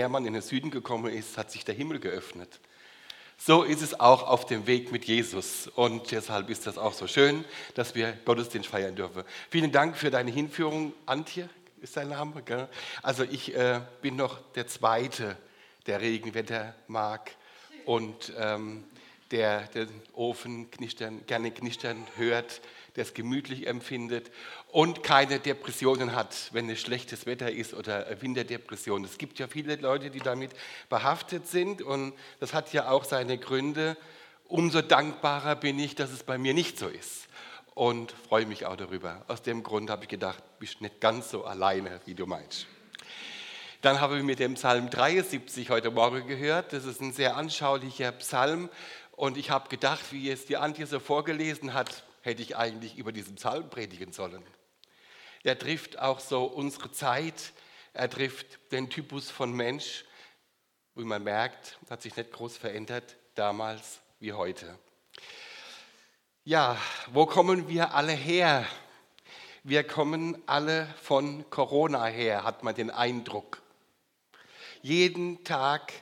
Hermann in den Süden gekommen ist, hat sich der Himmel geöffnet. So ist es auch auf dem Weg mit Jesus. Und deshalb ist das auch so schön, dass wir Gottesdienst feiern dürfen. Vielen Dank für deine Hinführung. Antje ist dein Name. Gell? Also ich äh, bin noch der Zweite, der Regenwetter mag und ähm, der den Ofen knistern, gerne knistern hört der es gemütlich empfindet und keine Depressionen hat, wenn es schlechtes Wetter ist oder Winterdepression. Es gibt ja viele Leute, die damit behaftet sind und das hat ja auch seine Gründe. Umso dankbarer bin ich, dass es bei mir nicht so ist und freue mich auch darüber. Aus dem Grund habe ich gedacht, bist nicht ganz so alleine, wie du meinst. Dann habe ich mit dem Psalm 73 heute Morgen gehört. Das ist ein sehr anschaulicher Psalm. Und ich habe gedacht, wie es die Antje so vorgelesen hat, hätte ich eigentlich über diesen Psalm predigen sollen. Er trifft auch so unsere Zeit, er trifft den Typus von Mensch, wie man merkt, hat sich nicht groß verändert, damals wie heute. Ja, wo kommen wir alle her? Wir kommen alle von Corona her, hat man den Eindruck. Jeden Tag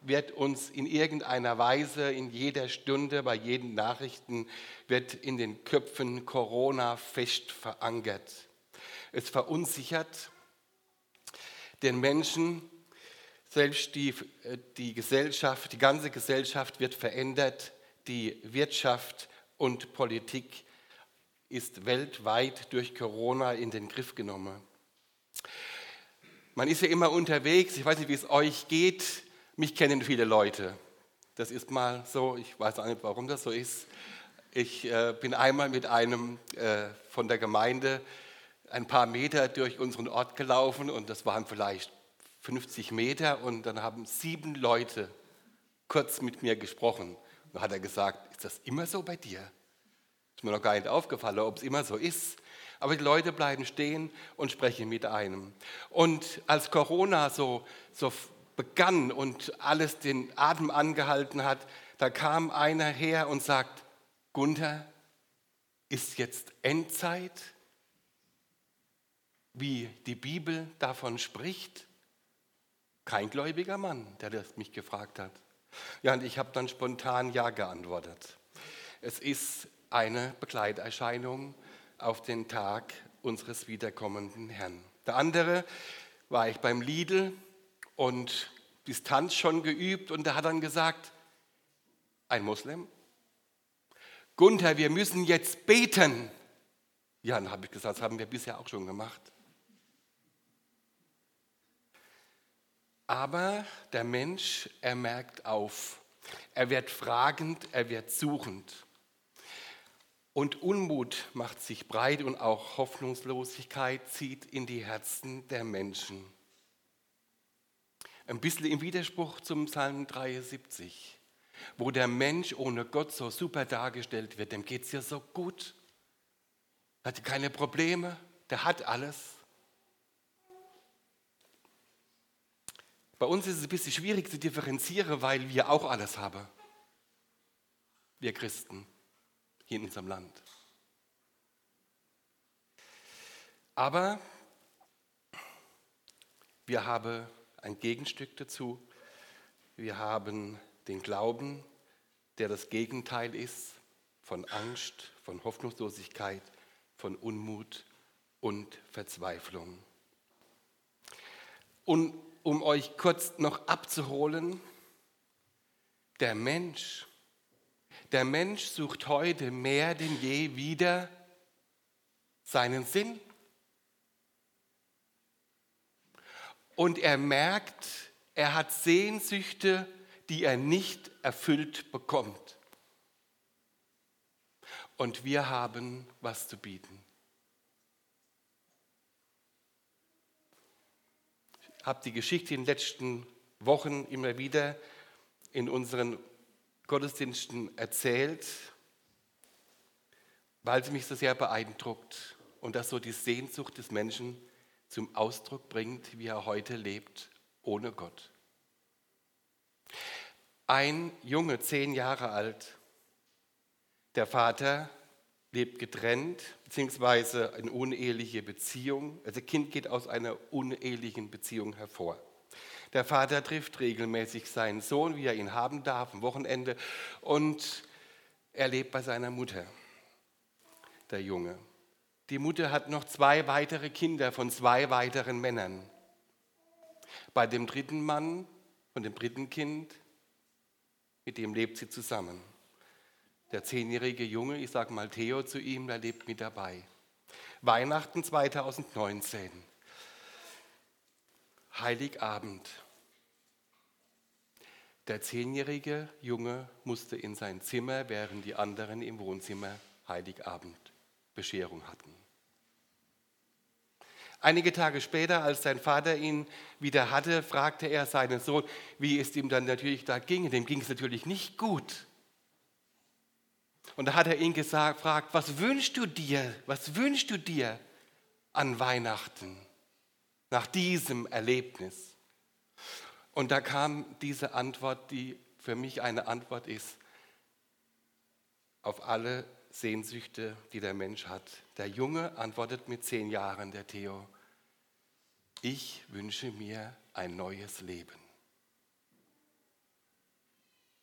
wird uns in irgendeiner Weise, in jeder Stunde, bei jeden Nachrichten, wird in den Köpfen Corona fest verankert. Es verunsichert den Menschen, selbst die, die Gesellschaft, die ganze Gesellschaft wird verändert, die Wirtschaft und Politik ist weltweit durch Corona in den Griff genommen. Man ist ja immer unterwegs, ich weiß nicht, wie es euch geht, mich kennen viele Leute. Das ist mal so, ich weiß auch nicht, warum das so ist. Ich äh, bin einmal mit einem äh, von der Gemeinde ein paar Meter durch unseren Ort gelaufen und das waren vielleicht 50 Meter und dann haben sieben Leute kurz mit mir gesprochen. Und dann hat er gesagt, ist das immer so bei dir? Ist mir noch gar nicht aufgefallen, ob es immer so ist. Aber die Leute bleiben stehen und sprechen mit einem. Und als Corona so, so begann und alles den Atem angehalten hat, da kam einer her und sagt, Gunther, ist jetzt Endzeit, wie die Bibel davon spricht? Kein gläubiger Mann, der das mich gefragt hat. Ja, und ich habe dann spontan Ja geantwortet. Es ist eine Begleiterscheinung auf den Tag unseres wiederkommenden Herrn. Der andere war ich beim Lidl und Distanz schon geübt und er hat dann gesagt, ein Moslem, Gunther, wir müssen jetzt beten. Ja, dann habe ich gesagt, das haben wir bisher auch schon gemacht. Aber der Mensch, er merkt auf. Er wird fragend, er wird suchend. Und Unmut macht sich breit und auch Hoffnungslosigkeit zieht in die Herzen der Menschen. Ein bisschen im Widerspruch zum Psalm 73, wo der Mensch ohne Gott so super dargestellt wird. Dem geht es ja so gut. Hat keine Probleme, der hat alles. Bei uns ist es ein bisschen schwierig zu differenzieren, weil wir auch alles haben. Wir Christen hier in unserem Land. Aber wir haben ein Gegenstück dazu. Wir haben den Glauben, der das Gegenteil ist von Angst, von Hoffnungslosigkeit, von Unmut und Verzweiflung. Und um euch kurz noch abzuholen, der Mensch, der Mensch sucht heute mehr denn je wieder seinen Sinn, und er merkt, er hat Sehnsüchte, die er nicht erfüllt bekommt. Und wir haben was zu bieten. Ich habe die Geschichte in den letzten Wochen immer wieder in unseren Gottesdiensten erzählt, weil sie mich so sehr beeindruckt und das so die Sehnsucht des Menschen zum Ausdruck bringt, wie er heute lebt, ohne Gott. Ein Junge, zehn Jahre alt, der Vater lebt getrennt, beziehungsweise eine uneheliche Beziehung. Also Kind geht aus einer unehelichen Beziehung hervor. Der Vater trifft regelmäßig seinen Sohn, wie er ihn haben darf, am Wochenende. Und er lebt bei seiner Mutter, der Junge. Die Mutter hat noch zwei weitere Kinder von zwei weiteren Männern. Bei dem dritten Mann, von dem dritten Kind, mit dem lebt sie zusammen. Der zehnjährige Junge, ich sage mal Theo zu ihm, der lebt mit dabei. Weihnachten 2019. Heiligabend. Der zehnjährige Junge musste in sein Zimmer, während die anderen im Wohnzimmer Heiligabend Bescherung hatten. Einige Tage später, als sein Vater ihn wieder hatte, fragte er seinen Sohn, wie es ihm dann natürlich da ging. Dem ging es natürlich nicht gut. Und da hat er ihn gesagt, gefragt, was wünschst du dir, was wünschst du dir an Weihnachten nach diesem Erlebnis? Und da kam diese Antwort, die für mich eine Antwort ist auf alle Sehnsüchte, die der Mensch hat. Der Junge antwortet mit zehn Jahren, der Theo, ich wünsche mir ein neues Leben.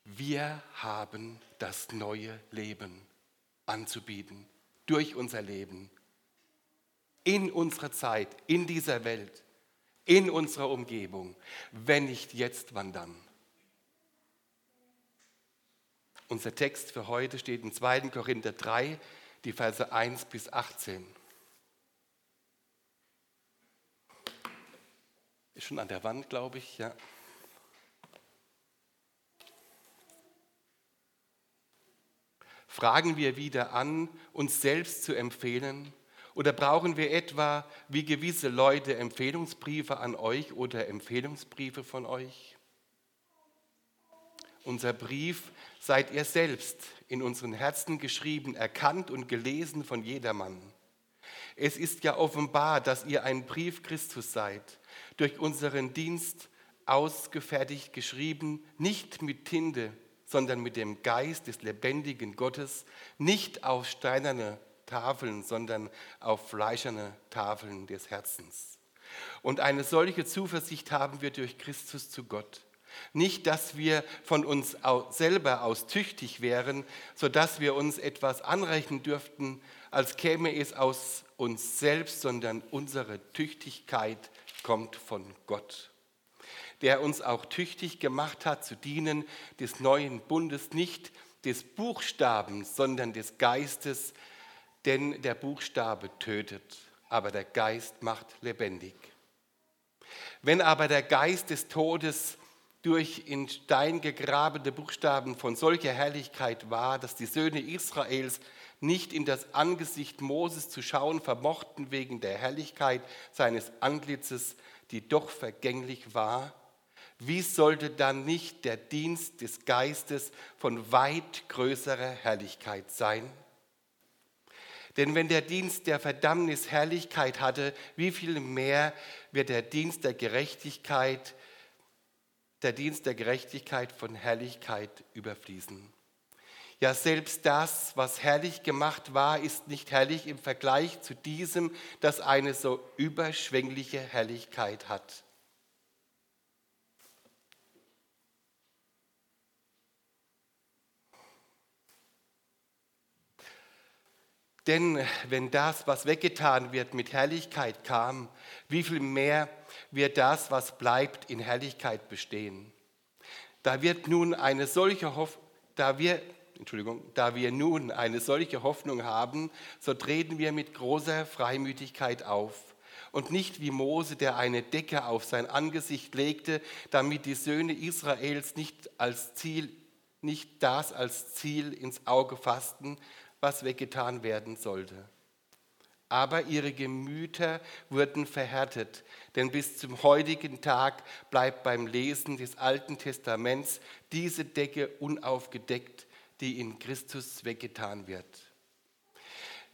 Wir haben das neue Leben anzubieten durch unser Leben, in unserer Zeit, in dieser Welt, in unserer Umgebung. Wenn nicht jetzt, wann dann? Unser Text für heute steht in 2. Korinther 3, die Verse 1 bis 18. Ist schon an der Wand, glaube ich, ja. Fragen wir wieder an, uns selbst zu empfehlen? Oder brauchen wir etwa, wie gewisse Leute, Empfehlungsbriefe an euch oder Empfehlungsbriefe von euch? Unser Brief seid ihr selbst in unseren Herzen geschrieben, erkannt und gelesen von jedermann. Es ist ja offenbar, dass ihr ein Brief Christus seid, durch unseren Dienst ausgefertigt geschrieben, nicht mit Tinte, sondern mit dem Geist des lebendigen Gottes, nicht auf steinerne Tafeln, sondern auf fleischerne Tafeln des Herzens. Und eine solche Zuversicht haben wir durch Christus zu Gott. Nicht, dass wir von uns selber aus tüchtig wären, sodass wir uns etwas anrechnen dürften, als käme es aus uns selbst, sondern unsere Tüchtigkeit kommt von Gott der uns auch tüchtig gemacht hat zu dienen des neuen Bundes, nicht des Buchstabens, sondern des Geistes, denn der Buchstabe tötet, aber der Geist macht lebendig. Wenn aber der Geist des Todes durch in Stein gegrabene Buchstaben von solcher Herrlichkeit war, dass die Söhne Israels nicht in das Angesicht Moses zu schauen vermochten wegen der Herrlichkeit seines Antlitzes, die doch vergänglich war, wie sollte dann nicht der Dienst des Geistes von weit größerer Herrlichkeit sein? Denn wenn der Dienst der Verdammnis Herrlichkeit hatte, wie viel mehr wird der Dienst der Gerechtigkeit, der Dienst der Gerechtigkeit von Herrlichkeit überfließen? Ja, selbst das, was herrlich gemacht war, ist nicht herrlich im Vergleich zu diesem, das eine so überschwängliche Herrlichkeit hat. Denn wenn das, was weggetan wird, mit Herrlichkeit kam, wie viel mehr wird das, was bleibt, in Herrlichkeit bestehen? Da wird nun eine solche Hoff da wir, Entschuldigung, da wir nun eine solche Hoffnung haben, so treten wir mit großer Freimütigkeit auf und nicht wie Mose, der eine Decke auf sein Angesicht legte, damit die Söhne Israels nicht als Ziel, nicht das als Ziel ins Auge fassten, was weggetan werden sollte. Aber ihre Gemüter wurden verhärtet, denn bis zum heutigen Tag bleibt beim Lesen des Alten Testaments diese Decke unaufgedeckt, die in Christus weggetan wird.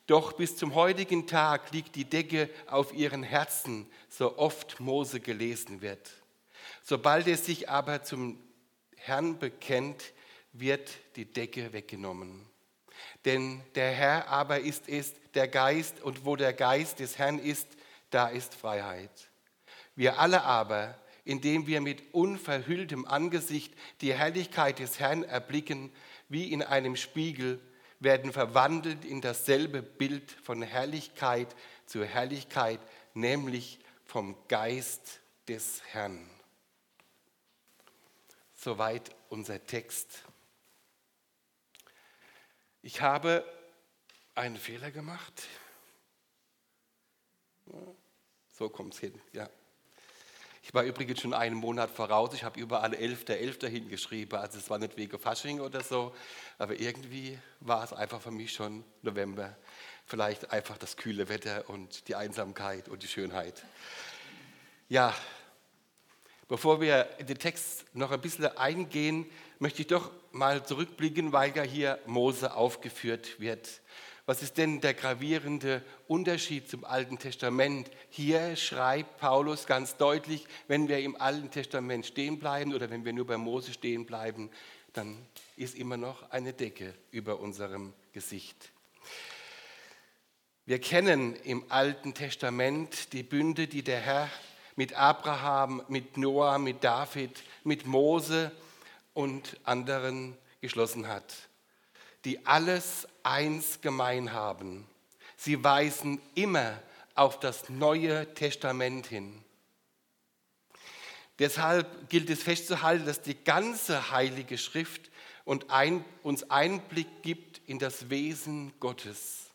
Doch bis zum heutigen Tag liegt die Decke auf ihren Herzen, so oft Mose gelesen wird. Sobald er sich aber zum Herrn bekennt, wird die Decke weggenommen. Denn der Herr aber ist es, der Geist, und wo der Geist des Herrn ist, da ist Freiheit. Wir alle aber, indem wir mit unverhülltem Angesicht die Herrlichkeit des Herrn erblicken, wie in einem Spiegel, werden verwandelt in dasselbe Bild von Herrlichkeit zu Herrlichkeit, nämlich vom Geist des Herrn. Soweit unser Text. Ich habe einen Fehler gemacht. So kommt es hin, ja. Ich war übrigens schon einen Monat voraus. Ich habe überall 11.11. .11. hingeschrieben. Also es war nicht wegen Fasching oder so, aber irgendwie war es einfach für mich schon November. Vielleicht einfach das kühle Wetter und die Einsamkeit und die Schönheit. Ja, bevor wir in den Text noch ein bisschen eingehen, möchte ich doch mal zurückblicken, weil ja hier Mose aufgeführt wird. Was ist denn der gravierende Unterschied zum Alten Testament? Hier schreibt Paulus ganz deutlich, wenn wir im Alten Testament stehen bleiben oder wenn wir nur bei Mose stehen bleiben, dann ist immer noch eine Decke über unserem Gesicht. Wir kennen im Alten Testament die Bünde, die der Herr mit Abraham, mit Noah, mit David, mit Mose und anderen geschlossen hat die alles eins gemein haben. Sie weisen immer auf das Neue Testament hin. Deshalb gilt es festzuhalten, dass die ganze Heilige Schrift uns Einblick gibt in das Wesen Gottes.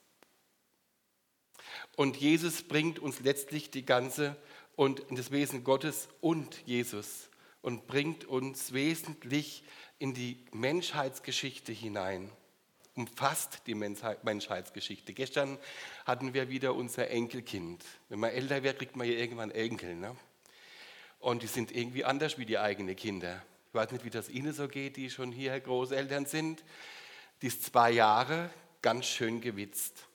Und Jesus bringt uns letztlich die ganze und das Wesen Gottes und Jesus und bringt uns wesentlich in die Menschheitsgeschichte hinein umfasst die Menschheitsgeschichte. Gestern hatten wir wieder unser Enkelkind. Wenn man älter wird, kriegt man ja irgendwann Enkel. Ne? Und die sind irgendwie anders wie die eigenen Kinder. Ich weiß nicht, wie das Ihnen so geht, die schon hier Großeltern sind. Die ist zwei Jahre, ganz schön gewitzt.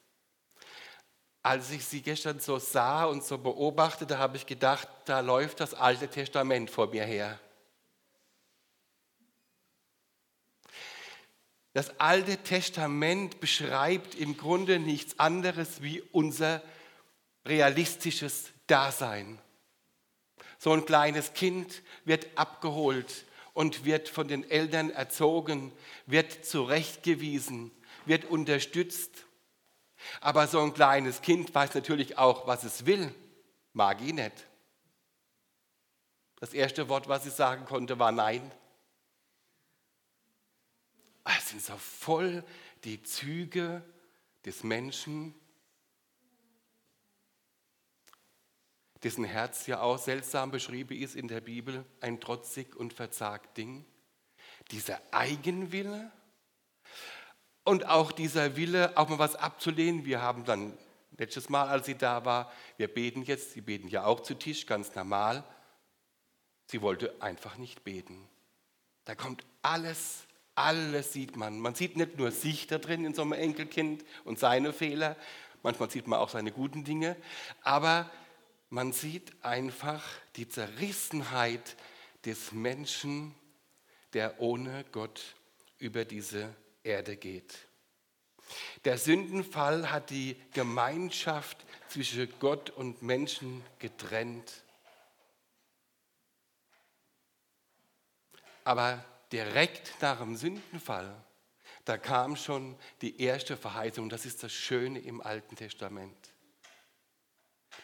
Als ich sie gestern so sah und so beobachtete, habe ich gedacht, da läuft das Alte Testament vor mir her. Das Alte Testament beschreibt im Grunde nichts anderes wie unser realistisches Dasein. So ein kleines Kind wird abgeholt und wird von den Eltern erzogen, wird zurechtgewiesen, wird unterstützt. Aber so ein kleines Kind weiß natürlich auch, was es will. Mag ich nicht. Das erste Wort, was ich sagen konnte, war Nein. Ah, es sind so voll die Züge des Menschen, dessen Herz ja auch seltsam beschrieben ist in der Bibel, ein trotzig und verzagt Ding. Dieser Eigenwille und auch dieser Wille, auch mal was abzulehnen. Wir haben dann letztes Mal, als sie da war, wir beten jetzt, sie beten ja auch zu Tisch, ganz normal. Sie wollte einfach nicht beten. Da kommt alles alles sieht man. Man sieht nicht nur sich da drin in so einem Enkelkind und seine Fehler, manchmal sieht man auch seine guten Dinge, aber man sieht einfach die Zerrissenheit des Menschen, der ohne Gott über diese Erde geht. Der Sündenfall hat die Gemeinschaft zwischen Gott und Menschen getrennt. Aber direkt nach dem Sündenfall, da kam schon die erste Verheißung. Das ist das Schöne im Alten Testament.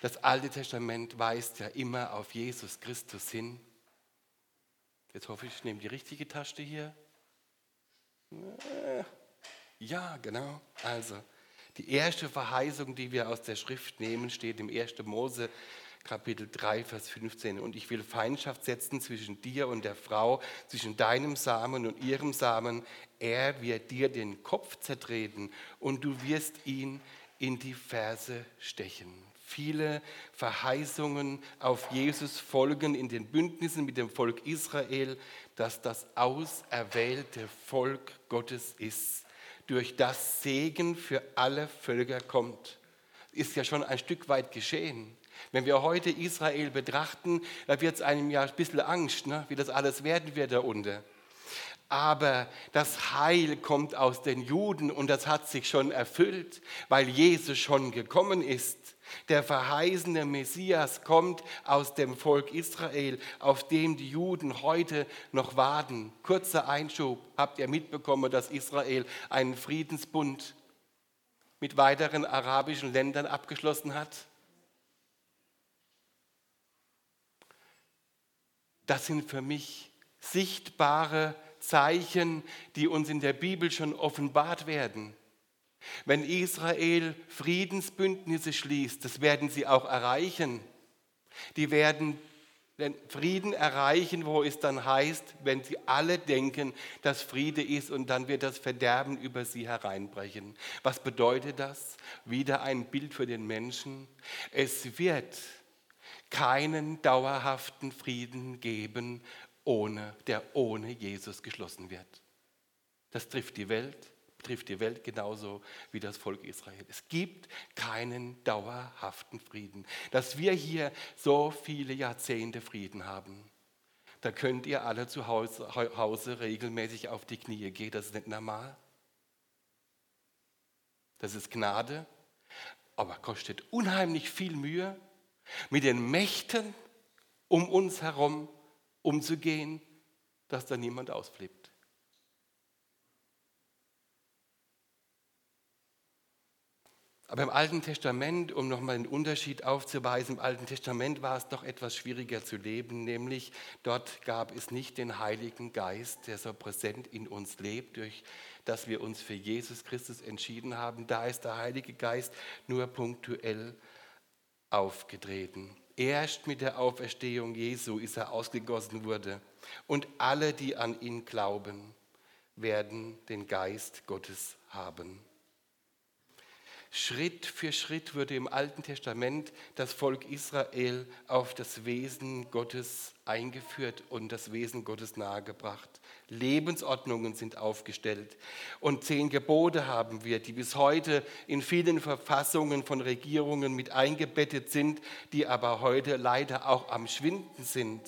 Das Alte Testament weist ja immer auf Jesus Christus hin. Jetzt hoffe ich, ich nehme die richtige Tasche hier. Ja, genau. Also, die erste Verheißung, die wir aus der Schrift nehmen, steht im 1. Mose Kapitel 3, Vers 15. Und ich will Feindschaft setzen zwischen dir und der Frau, zwischen deinem Samen und ihrem Samen. Er wird dir den Kopf zertreten und du wirst ihn in die Ferse stechen. Viele Verheißungen auf Jesus folgen in den Bündnissen mit dem Volk Israel, dass das auserwählte Volk Gottes ist, durch das Segen für alle Völker kommt. Ist ja schon ein Stück weit geschehen. Wenn wir heute Israel betrachten, da wird es einem ja ein bisschen Angst, ne? wie das alles werden wird da unten. Aber das Heil kommt aus den Juden und das hat sich schon erfüllt, weil Jesus schon gekommen ist. Der verheißene Messias kommt aus dem Volk Israel, auf dem die Juden heute noch warten. Kurzer Einschub. Habt ihr mitbekommen, dass Israel einen Friedensbund mit weiteren arabischen Ländern abgeschlossen hat? Das sind für mich sichtbare Zeichen, die uns in der Bibel schon offenbart werden. Wenn Israel Friedensbündnisse schließt, das werden sie auch erreichen. Die werden den Frieden erreichen, wo es dann heißt, wenn sie alle denken, dass Friede ist und dann wird das Verderben über sie hereinbrechen. Was bedeutet das? Wieder ein Bild für den Menschen. Es wird keinen dauerhaften Frieden geben, ohne, der ohne Jesus geschlossen wird. Das trifft die Welt, trifft die Welt genauso wie das Volk Israel. Es gibt keinen dauerhaften Frieden. Dass wir hier so viele Jahrzehnte Frieden haben, da könnt ihr alle zu Hause, Hause regelmäßig auf die Knie gehen. Das ist nicht normal. Das ist Gnade, aber kostet unheimlich viel Mühe, mit den Mächten um uns herum umzugehen, dass da niemand ausflippt. Aber im Alten Testament, um nochmal den Unterschied aufzuweisen, im Alten Testament war es doch etwas schwieriger zu leben, nämlich dort gab es nicht den Heiligen Geist, der so präsent in uns lebt, durch das wir uns für Jesus Christus entschieden haben. Da ist der Heilige Geist nur punktuell aufgetreten. Erst mit der Auferstehung Jesu ist er ausgegossen wurde. Und alle, die an ihn glauben, werden den Geist Gottes haben. Schritt für Schritt wurde im Alten Testament das Volk Israel auf das Wesen Gottes eingeführt und das Wesen Gottes nahegebracht. Lebensordnungen sind aufgestellt und zehn Gebote haben wir, die bis heute in vielen Verfassungen von Regierungen mit eingebettet sind, die aber heute leider auch am Schwinden sind.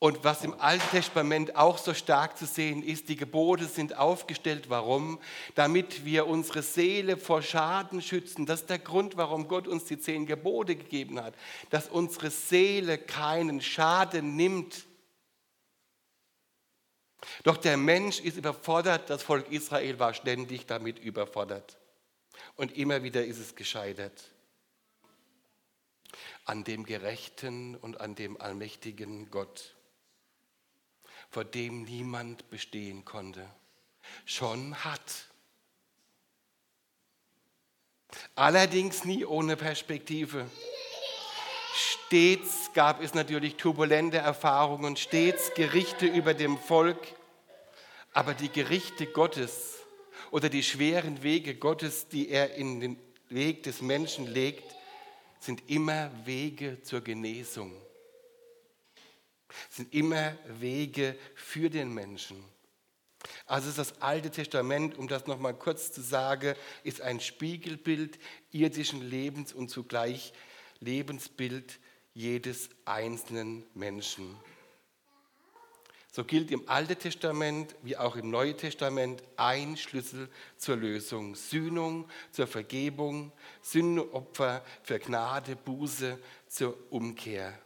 Und was im Alten Testament auch so stark zu sehen ist, die Gebote sind aufgestellt. Warum? Damit wir unsere Seele vor Schaden schützen. Das ist der Grund, warum Gott uns die zehn Gebote gegeben hat. Dass unsere Seele keinen Schaden nimmt. Doch der Mensch ist überfordert. Das Volk Israel war ständig damit überfordert. Und immer wieder ist es gescheitert. An dem gerechten und an dem allmächtigen Gott vor dem niemand bestehen konnte, schon hat. Allerdings nie ohne Perspektive. Stets gab es natürlich turbulente Erfahrungen, stets Gerichte über dem Volk, aber die Gerichte Gottes oder die schweren Wege Gottes, die er in den Weg des Menschen legt, sind immer Wege zur Genesung. Es sind immer Wege für den Menschen. Also ist das Alte Testament, um das nochmal kurz zu sagen, ist ein Spiegelbild irdischen Lebens und zugleich Lebensbild jedes einzelnen Menschen. So gilt im Alten Testament wie auch im Neuen Testament ein Schlüssel zur Lösung. Sühnung zur Vergebung, Sündenopfer für Gnade, Buße zur Umkehr.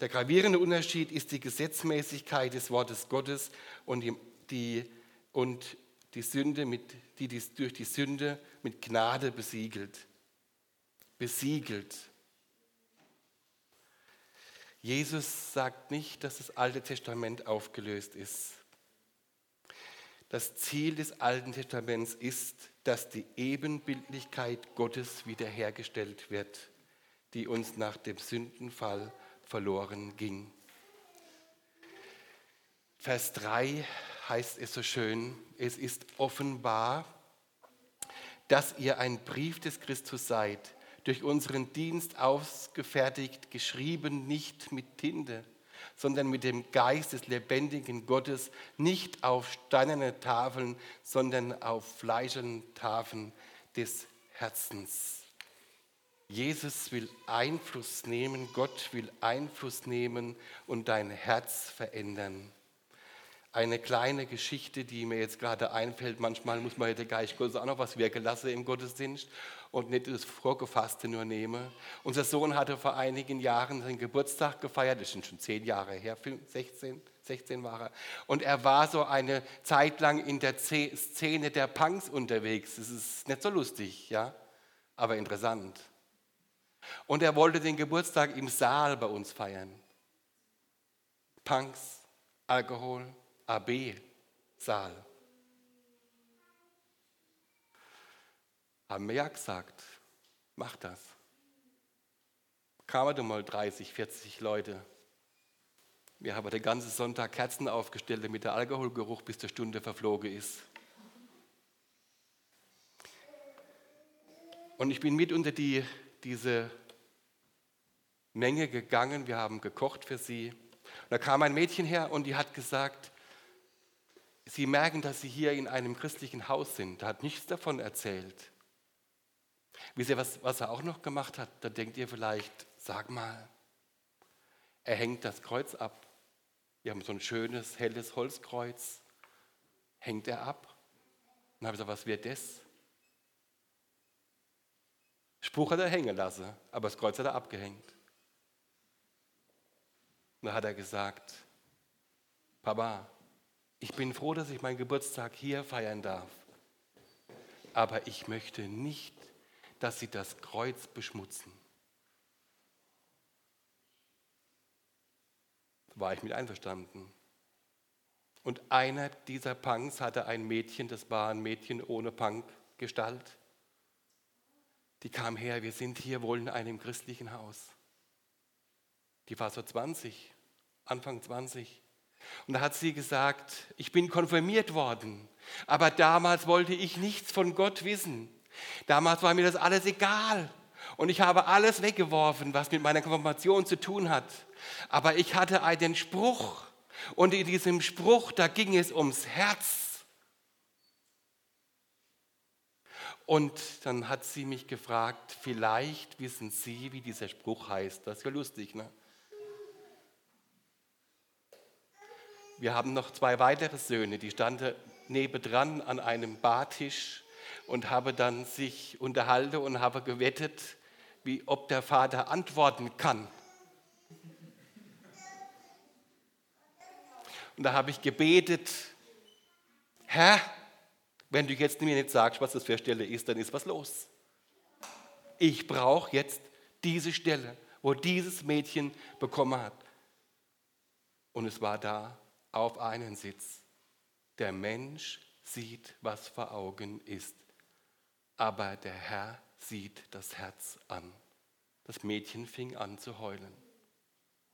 Der gravierende Unterschied ist die Gesetzmäßigkeit des Wortes Gottes und die, und die Sünde, mit, die dies durch die Sünde mit Gnade besiegelt. Besiegelt. Jesus sagt nicht, dass das Alte Testament aufgelöst ist. Das Ziel des Alten Testaments ist, dass die Ebenbildlichkeit Gottes wiederhergestellt wird, die uns nach dem Sündenfall verloren ging. Vers 3 heißt es so schön, es ist offenbar, dass ihr ein Brief des Christus seid, durch unseren Dienst ausgefertigt, geschrieben nicht mit Tinte, sondern mit dem Geist des lebendigen Gottes, nicht auf steinerne Tafeln, sondern auf fleischenden Tafeln des Herzens. Jesus will Einfluss nehmen, Gott will Einfluss nehmen und dein Herz verändern. Eine kleine Geschichte, die mir jetzt gerade einfällt, manchmal muss man ja der Geist Gottes auch noch was wirken lassen im Gottesdienst und nicht das Vorgefasste nur nehmen. Unser Sohn hatte vor einigen Jahren seinen Geburtstag gefeiert, das sind schon zehn Jahre her, 16, 16 war er. Und er war so eine Zeit lang in der Szene der Punks unterwegs. Das ist nicht so lustig, ja, aber interessant. Und er wollte den Geburtstag im Saal bei uns feiern. Punks, Alkohol, AB, Saal. Haben wir ja gesagt, mach das. Kamen dann mal 30, 40 Leute. Wir haben den ganzen Sonntag Kerzen aufgestellt, damit der Alkoholgeruch bis zur Stunde verflogen ist. Und ich bin mit unter die diese Menge gegangen, wir haben gekocht für sie. Und da kam ein Mädchen her und die hat gesagt, sie merken, dass sie hier in einem christlichen Haus sind. Da hat nichts davon erzählt. Wisst ihr, was, was er auch noch gemacht hat? Da denkt ihr vielleicht, sag mal, er hängt das Kreuz ab. Wir haben so ein schönes, helles Holzkreuz. Hängt er ab? Und dann habe ich gesagt, was wird das? Spruch hat er hängen lassen, aber das Kreuz hat er abgehängt. Und da hat er gesagt, Papa, ich bin froh, dass ich meinen Geburtstag hier feiern darf. Aber ich möchte nicht, dass Sie das Kreuz beschmutzen. War ich mit einverstanden. Und einer dieser Punks hatte ein Mädchen, das war ein Mädchen ohne Punkgestalt die kam her, wir sind hier wohl in einem christlichen Haus. Die war so 20, Anfang 20. Und da hat sie gesagt, ich bin konfirmiert worden, aber damals wollte ich nichts von Gott wissen. Damals war mir das alles egal. Und ich habe alles weggeworfen, was mit meiner Konfirmation zu tun hat. Aber ich hatte einen Spruch. Und in diesem Spruch, da ging es ums Herz. Und dann hat sie mich gefragt, vielleicht wissen Sie, wie dieser Spruch heißt. Das ist ja lustig, ne? Wir haben noch zwei weitere Söhne, die standen nebendran an einem Bartisch und haben dann sich unterhalten und haben gewettet, wie ob der Vater antworten kann. Und da habe ich gebetet, Herr, wenn du jetzt mir nicht sagst, was das für eine Stelle ist, dann ist was los. Ich brauche jetzt diese Stelle, wo dieses Mädchen bekommen hat. Und es war da auf einen Sitz. Der Mensch sieht, was vor Augen ist, aber der Herr sieht das Herz an. Das Mädchen fing an zu heulen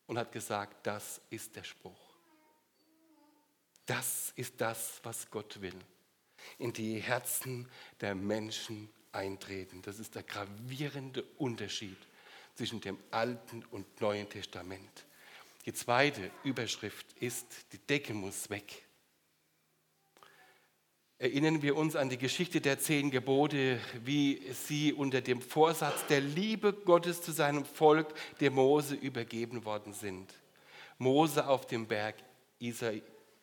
und hat gesagt, das ist der Spruch. Das ist das, was Gott will in die Herzen der Menschen eintreten. Das ist der gravierende Unterschied zwischen dem Alten und Neuen Testament. Die zweite Überschrift ist, die Decke muss weg. Erinnern wir uns an die Geschichte der zehn Gebote, wie sie unter dem Vorsatz der Liebe Gottes zu seinem Volk, dem Mose, übergeben worden sind. Mose auf dem Berg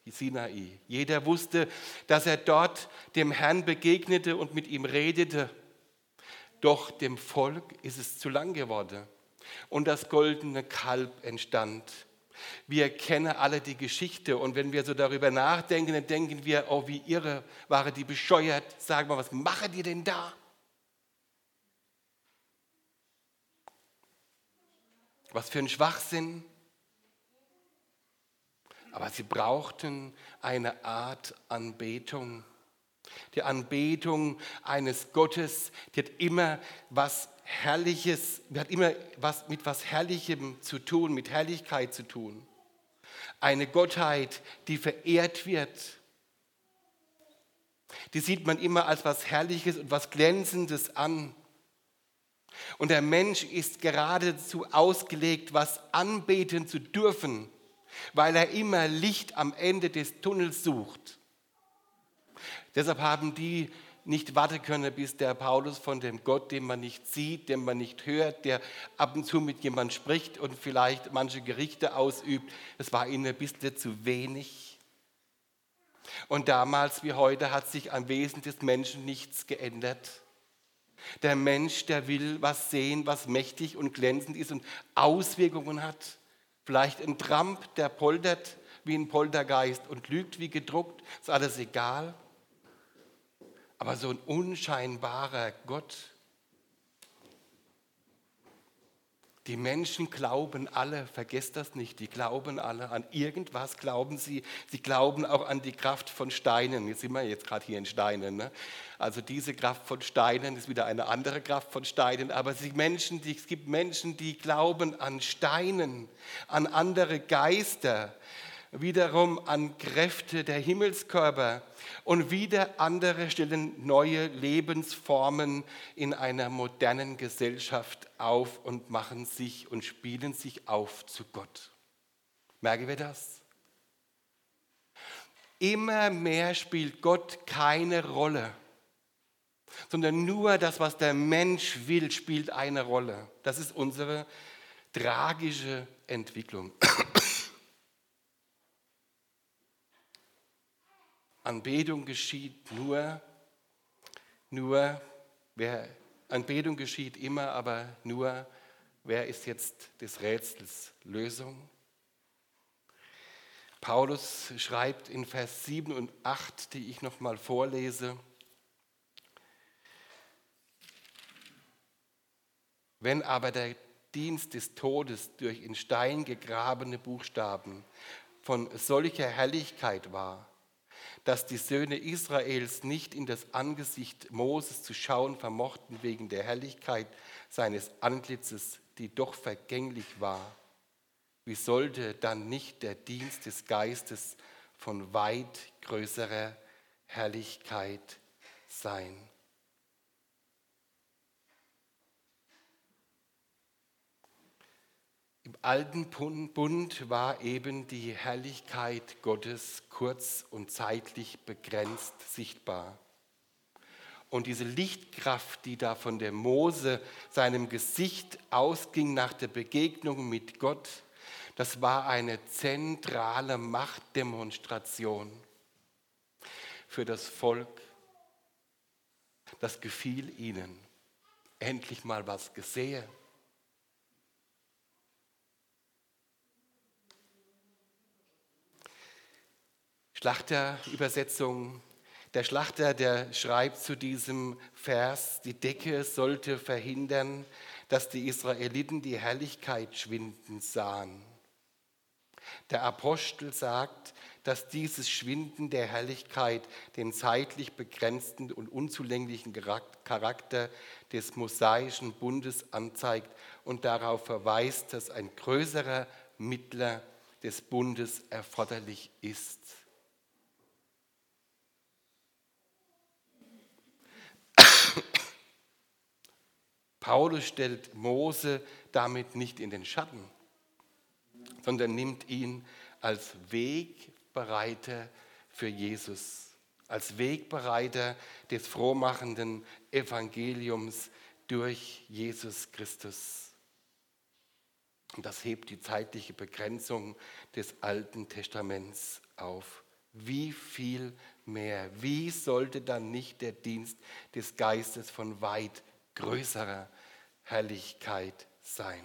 Sinai. Jeder wusste, dass er dort dem Herrn begegnete und mit ihm redete. Doch dem Volk ist es zu lang geworden und das goldene Kalb entstand. Wir kennen alle die Geschichte und wenn wir so darüber nachdenken, dann denken wir, oh wie irre, waren die bescheuert. Sagen wir, was machen die denn da? Was für ein Schwachsinn. Aber sie brauchten eine Art Anbetung. Die Anbetung eines Gottes, die hat immer was Herrliches, hat immer was mit was Herrlichem zu tun, mit Herrlichkeit zu tun. Eine Gottheit, die verehrt wird. Die sieht man immer als was Herrliches und was Glänzendes an. Und der Mensch ist geradezu ausgelegt, was anbeten zu dürfen weil er immer Licht am Ende des Tunnels sucht. Deshalb haben die nicht warten können, bis der Paulus von dem Gott, den man nicht sieht, den man nicht hört, der ab und zu mit jemand spricht und vielleicht manche Gerichte ausübt, das war ihnen ein bisschen zu wenig. Und damals wie heute hat sich am Wesen des Menschen nichts geändert. Der Mensch, der will was sehen, was mächtig und glänzend ist und Auswirkungen hat. Vielleicht ein Trump, der poltert wie ein Poltergeist und lügt wie gedruckt, ist alles egal. Aber so ein unscheinbarer Gott, Die Menschen glauben alle, vergesst das nicht, die glauben alle an irgendwas, glauben sie. Sie glauben auch an die Kraft von Steinen. Jetzt sind wir jetzt gerade hier in Steinen. Ne? Also diese Kraft von Steinen ist wieder eine andere Kraft von Steinen. Aber die Menschen, die, es gibt Menschen, die glauben an Steinen, an andere Geister wiederum an Kräfte der Himmelskörper und wieder andere stellen neue Lebensformen in einer modernen Gesellschaft auf und machen sich und spielen sich auf zu Gott. Merken wir das? Immer mehr spielt Gott keine Rolle, sondern nur das, was der Mensch will, spielt eine Rolle. Das ist unsere tragische Entwicklung. Anbetung geschieht nur, nur, wer, Anbetung geschieht immer, aber nur, wer ist jetzt des Rätsels Lösung? Paulus schreibt in Vers 7 und 8, die ich nochmal vorlese, wenn aber der Dienst des Todes durch in Stein gegrabene Buchstaben von solcher Herrlichkeit war, dass die Söhne Israels nicht in das Angesicht Moses zu schauen vermochten wegen der Herrlichkeit seines Antlitzes, die doch vergänglich war. Wie sollte dann nicht der Dienst des Geistes von weit größerer Herrlichkeit sein? Alten Bund war eben die Herrlichkeit Gottes kurz und zeitlich begrenzt sichtbar. Und diese Lichtkraft, die da von der Mose, seinem Gesicht ausging nach der Begegnung mit Gott, das war eine zentrale Machtdemonstration für das Volk. Das gefiel ihnen. Endlich mal was gesehen. Schlachterübersetzung. Der Schlachter, der schreibt zu diesem Vers, die Decke sollte verhindern, dass die Israeliten die Herrlichkeit schwinden sahen. Der Apostel sagt, dass dieses Schwinden der Herrlichkeit den zeitlich begrenzten und unzulänglichen Charakter des mosaischen Bundes anzeigt und darauf verweist, dass ein größerer Mittler des Bundes erforderlich ist. Paulus stellt Mose damit nicht in den Schatten, sondern nimmt ihn als Wegbereiter für Jesus, als Wegbereiter des frohmachenden Evangeliums durch Jesus Christus. Und das hebt die zeitliche Begrenzung des Alten Testaments auf. Wie viel mehr? Wie sollte dann nicht der Dienst des Geistes von weit größerer Herrlichkeit sein.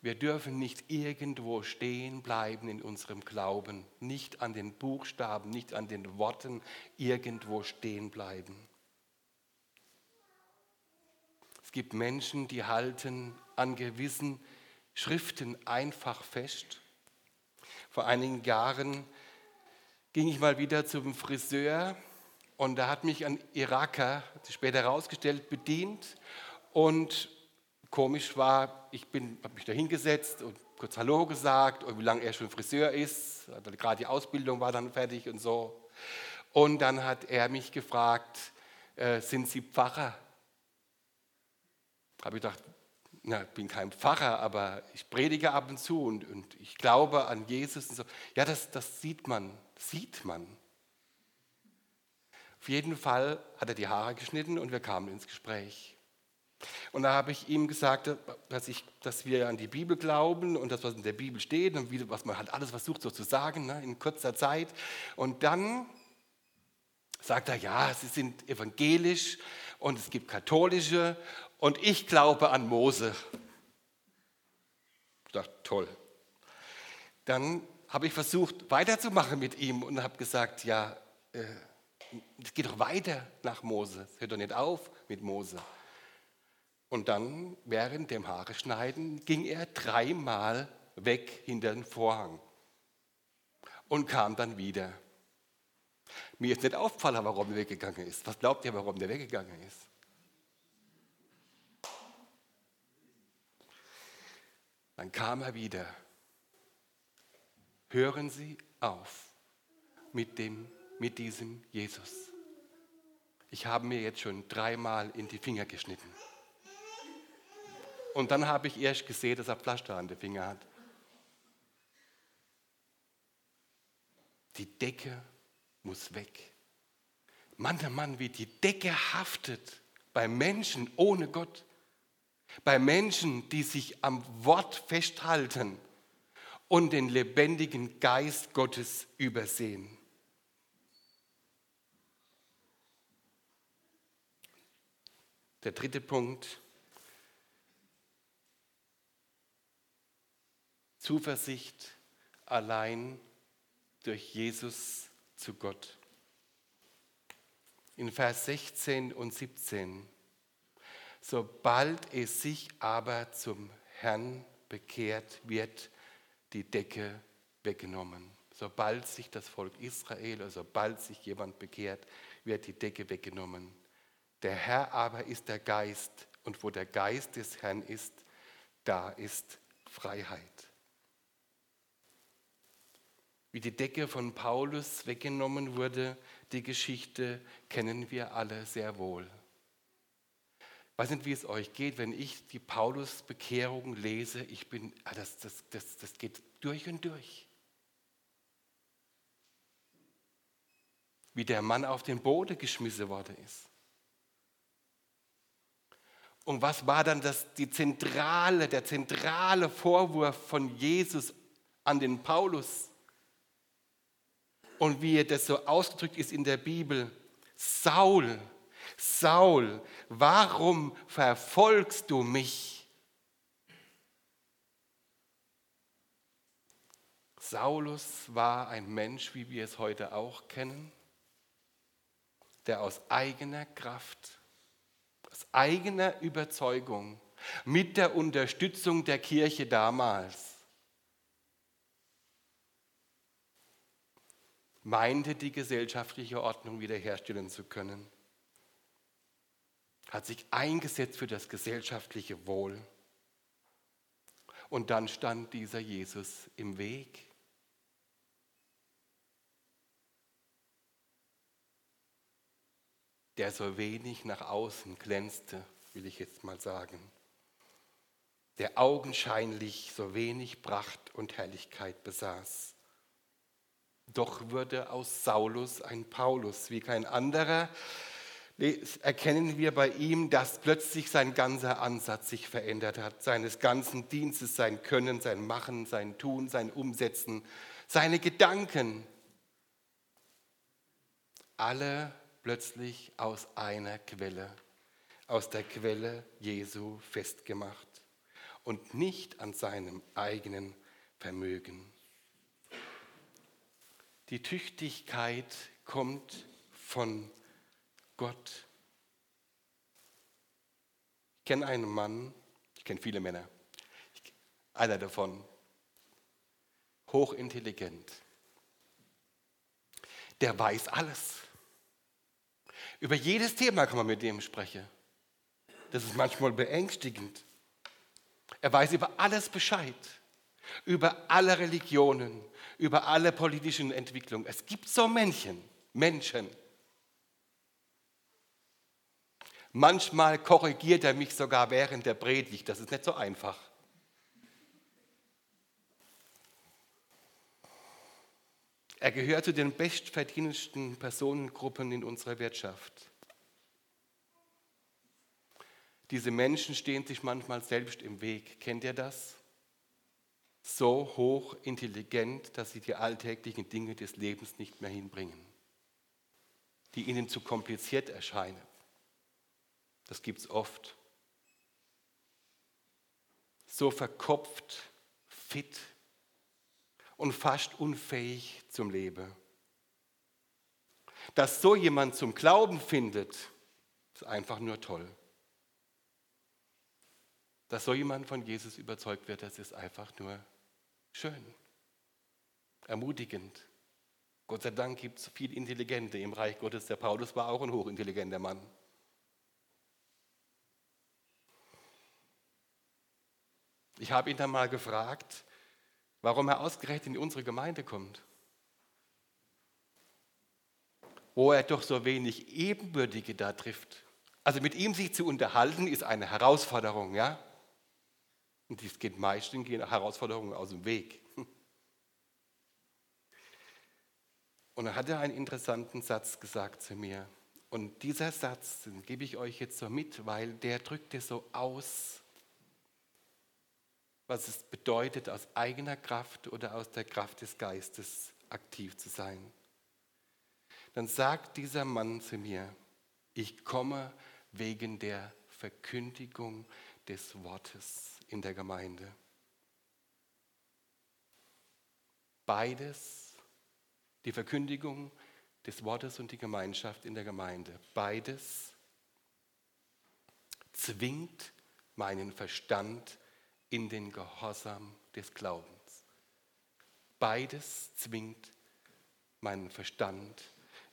Wir dürfen nicht irgendwo stehen bleiben in unserem Glauben, nicht an den Buchstaben, nicht an den Worten irgendwo stehen bleiben. Es gibt Menschen, die halten an gewissen Schriften einfach fest. Vor einigen Jahren ging ich mal wieder zum Friseur und da hat mich ein Iraker, später herausgestellt, bedient. Und komisch war, ich habe mich da hingesetzt und kurz Hallo gesagt, wie lange er schon Friseur ist. Gerade die Ausbildung war dann fertig und so. Und dann hat er mich gefragt, äh, sind Sie Pfarrer? Habe ich gedacht, na, bin kein Pfarrer, aber ich predige ab und zu und, und ich glaube an Jesus und so. Ja, das, das sieht man, sieht man. Auf jeden Fall hat er die Haare geschnitten und wir kamen ins Gespräch. Und da habe ich ihm gesagt, dass, ich, dass wir an die Bibel glauben und das, was in der Bibel steht und wie, was man halt alles versucht so zu sagen ne, in kurzer Zeit. Und dann sagt er, ja, sie sind evangelisch und es gibt katholische und ich glaube an Mose. Ich dachte, toll. Dann habe ich versucht, weiterzumachen mit ihm und habe gesagt, ja, äh, es geht doch weiter nach Mose. Es hört doch nicht auf mit Mose. Und dann, während dem Haare schneiden, ging er dreimal weg hinter den Vorhang und kam dann wieder. Mir ist nicht aufgefallen, warum er weggegangen ist. Was glaubt ihr, warum der weggegangen ist? Dann kam er wieder. Hören Sie auf mit, dem, mit diesem Jesus. Ich habe mir jetzt schon dreimal in die Finger geschnitten. Und dann habe ich erst gesehen, dass er Pflaster an den Finger hat. Die Decke muss weg. Mann, der Mann, wie die Decke haftet bei Menschen ohne Gott. Bei Menschen, die sich am Wort festhalten und den lebendigen Geist Gottes übersehen. Der dritte Punkt, Zuversicht allein durch Jesus zu Gott. In Vers 16 und 17. Sobald es sich aber zum Herrn bekehrt, wird die Decke weggenommen. Sobald sich das Volk Israel, oder sobald sich jemand bekehrt, wird die Decke weggenommen. Der Herr aber ist der Geist und wo der Geist des Herrn ist, da ist Freiheit. Wie die Decke von Paulus weggenommen wurde, die Geschichte kennen wir alle sehr wohl. Weiß nicht, wie es euch geht, wenn ich die Paulus-Bekehrung lese. Ich bin, ah, das, das, das, das geht durch und durch. Wie der Mann auf den Boden geschmissen worden ist. Und was war dann das, die zentrale, der zentrale Vorwurf von Jesus an den Paulus? und wie das so ausgedrückt ist in der Bibel. Saul, Saul, warum verfolgst du mich? Saulus war ein Mensch, wie wir es heute auch kennen, der aus eigener Kraft, aus eigener Überzeugung, mit der Unterstützung der Kirche damals meinte, die gesellschaftliche Ordnung wiederherstellen zu können, hat sich eingesetzt für das gesellschaftliche Wohl. Und dann stand dieser Jesus im Weg. Der so wenig nach außen glänzte, will ich jetzt mal sagen, der augenscheinlich so wenig Pracht und Herrlichkeit besaß. Doch wurde aus Saulus ein Paulus wie kein anderer. Erkennen wir bei ihm, dass plötzlich sein ganzer Ansatz sich verändert hat, seines ganzen Dienstes, sein Können, sein Machen, sein Tun, sein Umsetzen, seine Gedanken. Alle plötzlich aus einer Quelle, aus der Quelle Jesu festgemacht und nicht an seinem eigenen Vermögen. Die Tüchtigkeit kommt von Gott. Ich kenne einen Mann, ich kenne viele Männer, einer davon, hochintelligent. Der weiß alles. Über jedes Thema kann man mit dem sprechen. Das ist manchmal beängstigend. Er weiß über alles Bescheid, über alle Religionen, über alle politischen Entwicklungen. Es gibt so Männchen, Menschen. Manchmal korrigiert er mich sogar während der Predigt. Das ist nicht so einfach. Er gehört zu den bestverdienendsten Personengruppen in unserer Wirtschaft. Diese Menschen stehen sich manchmal selbst im Weg. Kennt ihr das? So hoch intelligent, dass sie die alltäglichen Dinge des Lebens nicht mehr hinbringen, die ihnen zu kompliziert erscheinen. Das gibt es oft. So verkopft, fit und fast unfähig zum Leben. Dass so jemand zum Glauben findet, ist einfach nur toll dass so jemand von Jesus überzeugt wird, das ist einfach nur schön, ermutigend. Gott sei Dank gibt es viel Intelligente im Reich Gottes. Der Paulus war auch ein hochintelligenter Mann. Ich habe ihn dann mal gefragt, warum er ausgerechnet in unsere Gemeinde kommt, wo er doch so wenig Ebenbürtige da trifft. Also mit ihm sich zu unterhalten ist eine Herausforderung, ja? Und dies geht meistens gehen Herausforderungen aus dem Weg. Und dann hat er einen interessanten Satz gesagt zu mir. Und dieser Satz, den gebe ich euch jetzt so mit, weil der drückt es so aus, was es bedeutet, aus eigener Kraft oder aus der Kraft des Geistes aktiv zu sein. Dann sagt dieser Mann zu mir, ich komme wegen der Verkündigung des Wortes in der Gemeinde. Beides, die Verkündigung des Wortes und die Gemeinschaft in der Gemeinde, beides zwingt meinen Verstand in den Gehorsam des Glaubens. Beides zwingt meinen Verstand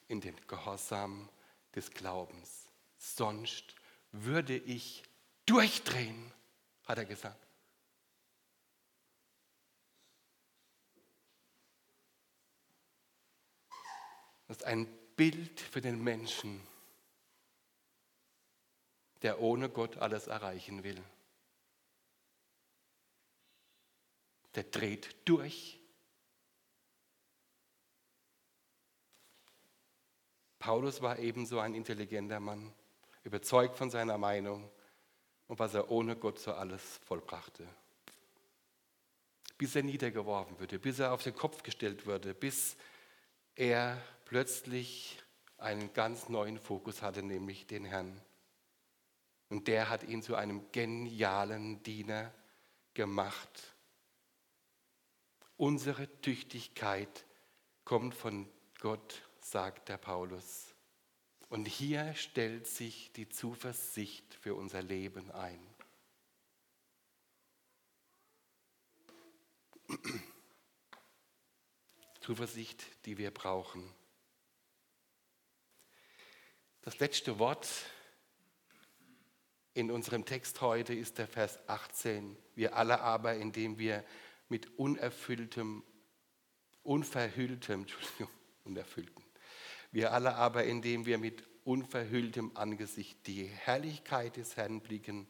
in den Gehorsam des Glaubens. Sonst würde ich durchdrehen hat er gesagt. Das ist ein Bild für den Menschen, der ohne Gott alles erreichen will. Der dreht durch. Paulus war ebenso ein intelligenter Mann, überzeugt von seiner Meinung und was er ohne Gott so alles vollbrachte. Bis er niedergeworfen wurde, bis er auf den Kopf gestellt wurde, bis er plötzlich einen ganz neuen Fokus hatte, nämlich den Herrn. Und der hat ihn zu einem genialen Diener gemacht. Unsere Tüchtigkeit kommt von Gott, sagt der Paulus. Und hier stellt sich die Zuversicht für unser Leben ein. Zuversicht, die wir brauchen. Das letzte Wort in unserem Text heute ist der Vers 18. Wir alle aber, indem wir mit unerfülltem, unverhülltem, Entschuldigung, unerfüllten, wir alle aber, indem wir mit unverhülltem Angesicht die Herrlichkeit des Herrn blicken,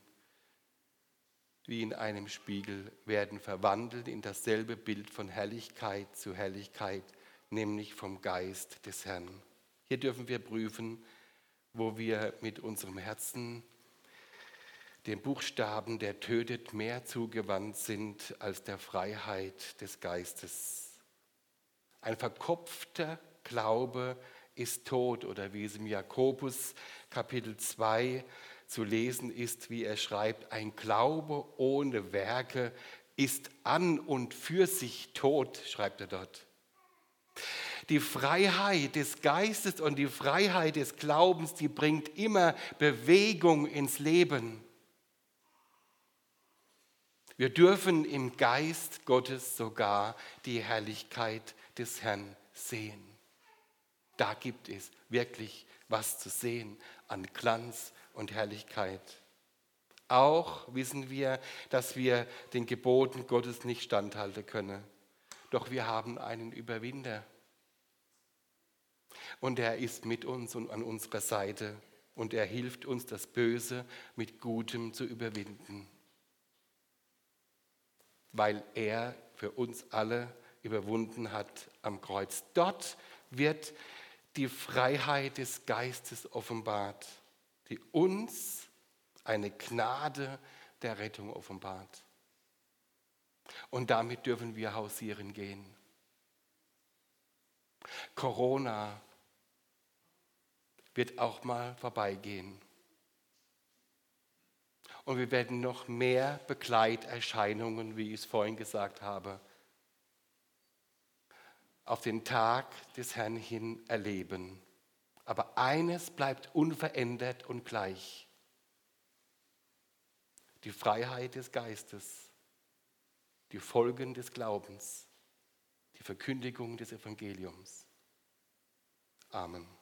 wie in einem Spiegel, werden verwandelt in dasselbe Bild von Herrlichkeit zu Herrlichkeit, nämlich vom Geist des Herrn. Hier dürfen wir prüfen, wo wir mit unserem Herzen dem Buchstaben, der tötet, mehr zugewandt sind als der Freiheit des Geistes. Ein verkopfter Glaube ist tot oder wie es im Jakobus Kapitel 2 zu lesen ist, wie er schreibt, ein Glaube ohne Werke ist an und für sich tot, schreibt er dort. Die Freiheit des Geistes und die Freiheit des Glaubens, die bringt immer Bewegung ins Leben. Wir dürfen im Geist Gottes sogar die Herrlichkeit des Herrn sehen. Da gibt es wirklich was zu sehen an Glanz und Herrlichkeit. Auch wissen wir, dass wir den Geboten Gottes nicht standhalten können. Doch wir haben einen Überwinder. Und er ist mit uns und an unserer Seite. Und er hilft uns, das Böse mit Gutem zu überwinden. Weil er für uns alle überwunden hat am Kreuz. Dort wird die Freiheit des Geistes offenbart, die uns eine Gnade der Rettung offenbart. Und damit dürfen wir hausieren gehen. Corona wird auch mal vorbeigehen. Und wir werden noch mehr Begleiterscheinungen, wie ich es vorhin gesagt habe, auf den Tag des Herrn hin erleben. Aber eines bleibt unverändert und gleich. Die Freiheit des Geistes, die Folgen des Glaubens, die Verkündigung des Evangeliums. Amen.